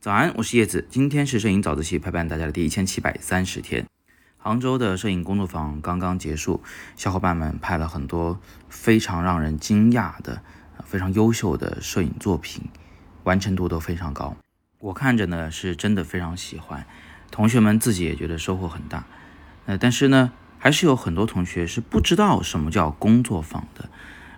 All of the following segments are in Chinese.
早安，我是叶子。今天是摄影早自习陪伴大家的第一千七百三十天。杭州的摄影工作坊刚刚结束，小伙伴们拍了很多非常让人惊讶的、非常优秀的摄影作品，完成度都非常高。我看着呢，是真的非常喜欢。同学们自己也觉得收获很大。呃，但是呢，还是有很多同学是不知道什么叫工作坊的。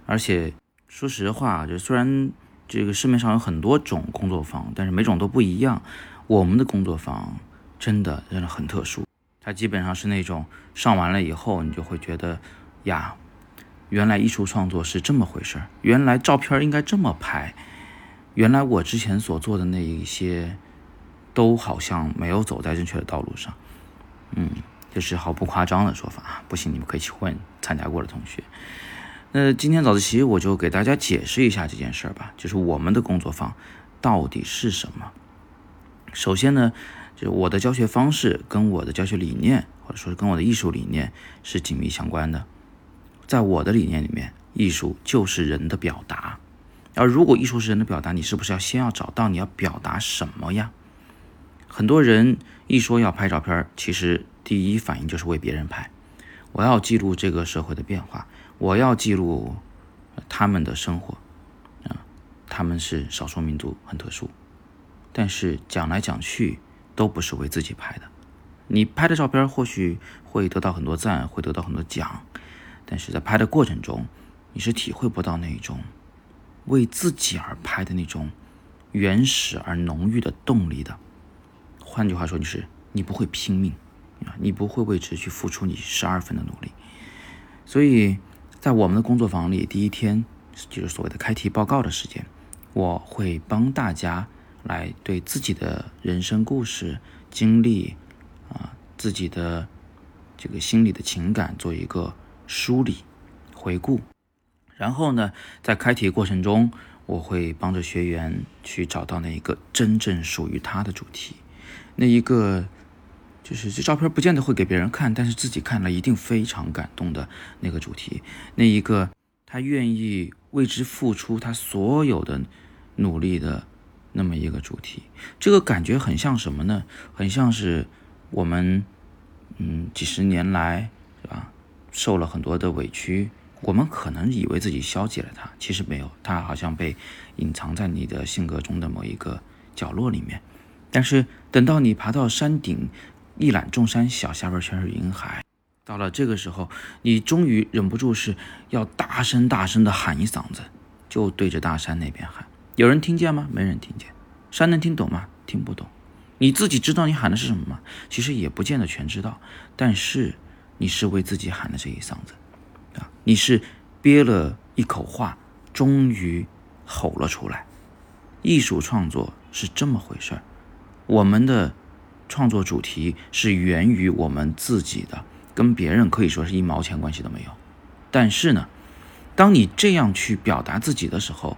而且说实话，就虽然这个市面上有很多种工作坊，但是每种都不一样。我们的工作坊真的真的很特殊。它基本上是那种上完了以后，你就会觉得呀，原来艺术创作是这么回事儿，原来照片应该这么拍，原来我之前所做的那一些都好像没有走在正确的道路上。嗯，这是毫不夸张的说法啊！不信你们可以去问参加过的同学。那今天早自习我就给大家解释一下这件事儿吧，就是我们的工作坊到底是什么。首先呢。就是我的教学方式跟我的教学理念，或者说是跟我的艺术理念是紧密相关的。在我的理念里面，艺术就是人的表达。而如果艺术是人的表达，你是不是要先要找到你要表达什么呀？很多人一说要拍照片，其实第一反应就是为别人拍。我要记录这个社会的变化，我要记录他们的生活。啊，他们是少数民族，很特殊。但是讲来讲去。都不是为自己拍的，你拍的照片或许会得到很多赞，会得到很多奖，但是在拍的过程中，你是体会不到那种为自己而拍的那种原始而浓郁的动力的。换句话说，就是你不会拼命啊，你不会为之去付出你十二分的努力。所以在我们的工作坊里，第一天就是所谓的开题报告的时间，我会帮大家。来对自己的人生故事经历啊，自己的这个心理的情感做一个梳理回顾，然后呢，在开题过程中，我会帮着学员去找到那一个真正属于他的主题，那一个就是这照片不见得会给别人看，但是自己看了一定非常感动的那个主题，那一个他愿意为之付出他所有的努力的。那么一个主题，这个感觉很像什么呢？很像是我们，嗯，几十年来，是吧？受了很多的委屈，我们可能以为自己消解了它，其实没有，它好像被隐藏在你的性格中的某一个角落里面。但是等到你爬到山顶，一览众山小，下边全是云海，到了这个时候，你终于忍不住是要大声大声的喊一嗓子，就对着大山那边喊。有人听见吗？没人听见。山能听懂吗？听不懂。你自己知道你喊的是什么吗？其实也不见得全知道。但是你是为自己喊的这一嗓子啊！你是憋了一口话，终于吼了出来。艺术创作是这么回事儿。我们的创作主题是源于我们自己的，跟别人可以说是一毛钱关系都没有。但是呢，当你这样去表达自己的时候，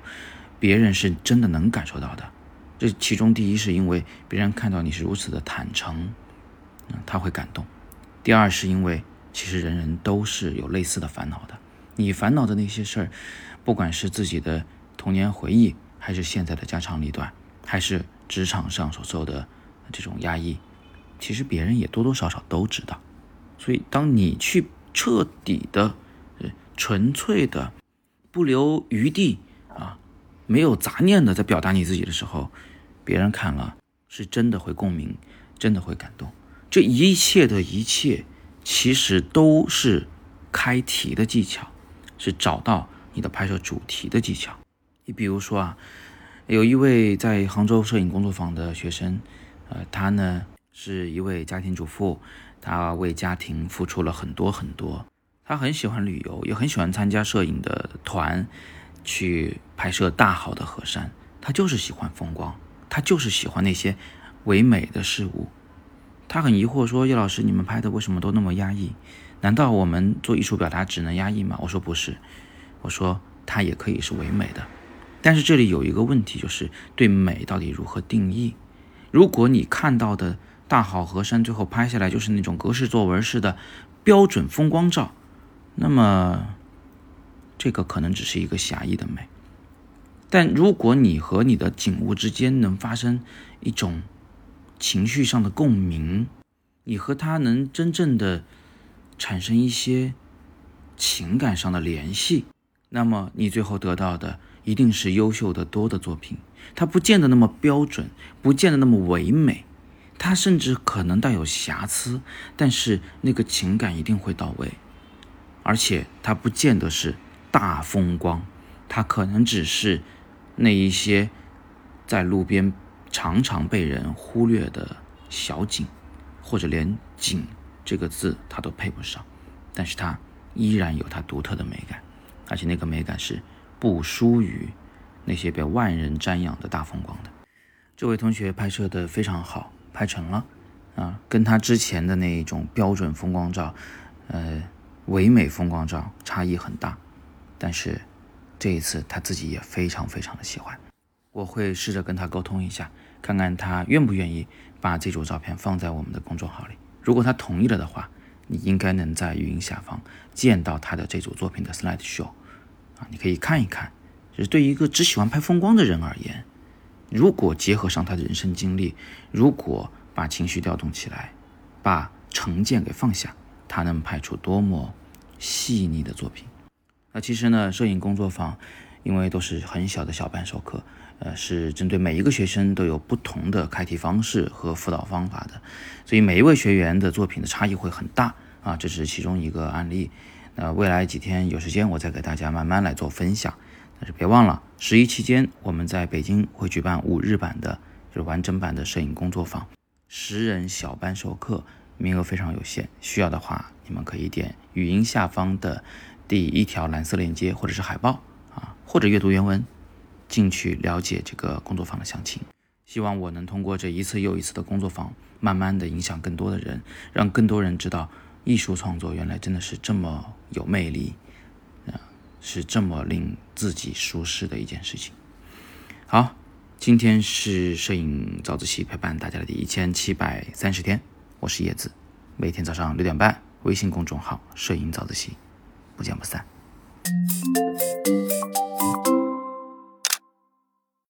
别人是真的能感受到的，这其中第一是因为别人看到你是如此的坦诚，嗯，他会感动；第二是因为其实人人都是有类似的烦恼的，你烦恼的那些事儿，不管是自己的童年回忆，还是现在的家长里短，还是职场上所受的这种压抑，其实别人也多多少少都知道。所以当你去彻底的、呃纯粹的、不留余地啊。没有杂念的在表达你自己的时候，别人看了是真的会共鸣，真的会感动。这一切的一切，其实都是开题的技巧，是找到你的拍摄主题的技巧。你比如说啊，有一位在杭州摄影工作坊的学生，呃，他呢是一位家庭主妇，他为家庭付出了很多很多，他很喜欢旅游，也很喜欢参加摄影的团。去拍摄大好的河山，他就是喜欢风光，他就是喜欢那些唯美的事物。他很疑惑说：“叶老师，你们拍的为什么都那么压抑？难道我们做艺术表达只能压抑吗？”我说：“不是，我说它也可以是唯美的。但是这里有一个问题，就是对美到底如何定义？如果你看到的大好河山最后拍下来就是那种格式作文式的标准风光照，那么……”这个可能只是一个狭义的美，但如果你和你的景物之间能发生一种情绪上的共鸣，你和他能真正的产生一些情感上的联系，那么你最后得到的一定是优秀的多的作品。它不见得那么标准，不见得那么唯美，它甚至可能带有瑕疵，但是那个情感一定会到位。而且它不见得是大风光，它可能只是那一些在路边常常被人忽略的小景，或者连“景”这个字它都配不上，但是它依然有它独特的美感，而且那个美感是不输于那些被万人瞻仰的大风光的。这位同学拍摄的非常好，拍成了啊，跟他之前的那一种标准风光照，呃。唯美风光照差异很大，但是这一次他自己也非常非常的喜欢。我会试着跟他沟通一下，看看他愿不愿意把这组照片放在我们的公众号里。如果他同意了的话，你应该能在语音下方见到他的这组作品的 slide show 啊，你可以看一看。就是对于一个只喜欢拍风光的人而言，如果结合上他的人生经历，如果把情绪调动起来，把成见给放下，他能拍出多么。细腻的作品，那其实呢，摄影工作坊因为都是很小的小班授课，呃，是针对每一个学生都有不同的开题方式和辅导方法的，所以每一位学员的作品的差异会很大啊，这是其中一个案例。呃未来几天有时间，我再给大家慢慢来做分享。但是别忘了，十一期间我们在北京会举办五日版的，就是完整版的摄影工作坊，十人小班授课。名额非常有限，需要的话，你们可以点语音下方的第一条蓝色链接，或者是海报啊，或者阅读原文，进去了解这个工作坊的详情。希望我能通过这一次又一次的工作坊，慢慢的影响更多的人，让更多人知道艺术创作原来真的是这么有魅力，啊，是这么令自己舒适的一件事情。好，今天是摄影早自习陪伴大家的第一千七百三十天。我是叶子，每天早上六点半，微信公众号“摄影早自习”，不见不散。